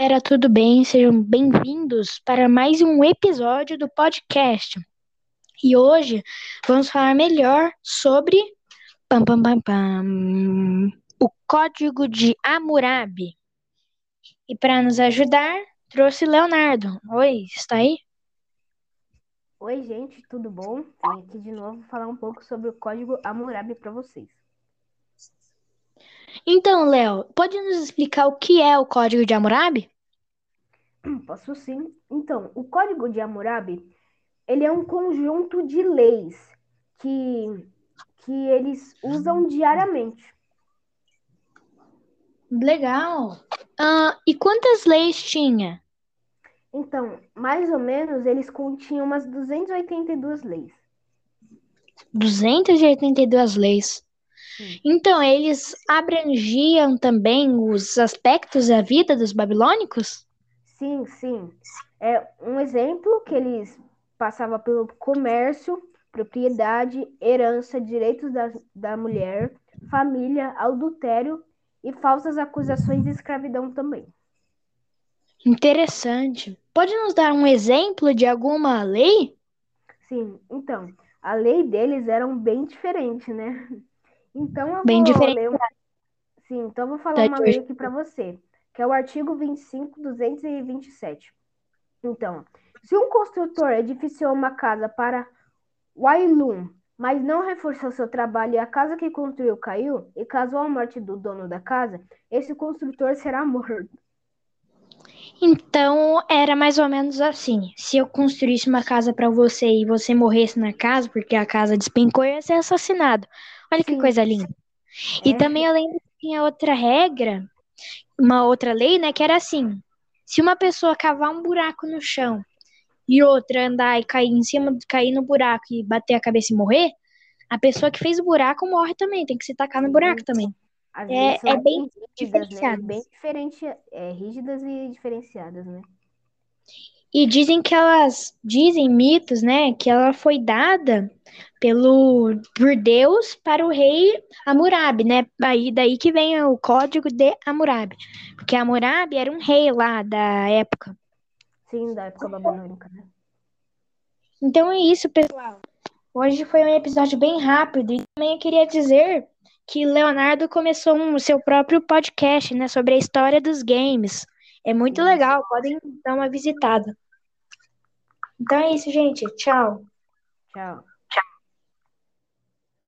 galera, tudo bem? Sejam bem-vindos para mais um episódio do podcast. E hoje vamos falar melhor sobre pam, pam, pam, pam, o Código de Hammurabi. E para nos ajudar, trouxe Leonardo. Oi, está aí? Oi, gente, tudo bom? Vim aqui de novo falar um pouco sobre o Código Hammurabi para vocês. Então, Léo, pode nos explicar o que é o Código de Hammurabi? Posso sim. Então, o Código de Hammurabi, ele é um conjunto de leis que, que eles usam diariamente. Legal. Ah, e quantas leis tinha? Então, mais ou menos, eles continham umas 282 leis. 282 leis. Então, eles abrangiam também os aspectos da vida dos babilônicos? Sim, sim. É um exemplo que eles passavam pelo comércio, propriedade, herança, direitos da, da mulher, família, adultério e falsas acusações de escravidão também. Interessante. Pode nos dar um exemplo de alguma lei? Sim, então, a lei deles era bem diferente, né? Então eu Bem vou diferente. ler um... Sim, então vou falar Da uma lei aqui para você, que é o artigo 25, 227. Então, se um construtor edificou uma casa para Wailum, mas não reforçou seu trabalho e a casa que construiu caiu, e causou a morte do dono da casa, esse construtor será morto. Então, era mais ou menos assim. Se eu construísse uma casa pra você e você morresse na casa, porque a casa despencou, eu ia ser assassinado. Olha que Sim. coisa linda. E É. também eu lembro que tinha outra regra, uma outra lei, né, que era assim: se uma pessoa cavar um buraco no chão e outra andar e cair em cima, cair no buraco e bater a cabeça e morrer, a pessoa que fez o buraco morre também, tem que se tacar no buraco também. É- é bem rígidas, né? diferenciadas. Bem diferente, é, rígidas e diferenciadas, né? E dizem que elas, dizem mitos, né, que ela foi dada pelo por Deus para o rei Hammurabi, né? Aí daí que vem o código de Hammurabi, porque Hammurabi era um rei lá da época. Sim, da época babilônica, né? Então é isso, pessoal. Hoje foi um episódio bem rápido e também eu queria dizer que Leonardo começou um seu próprio podcast, né, sobre a história dos games. É muito legal, podem dar uma visitada. Então é isso, gente. Tchau. Tchau.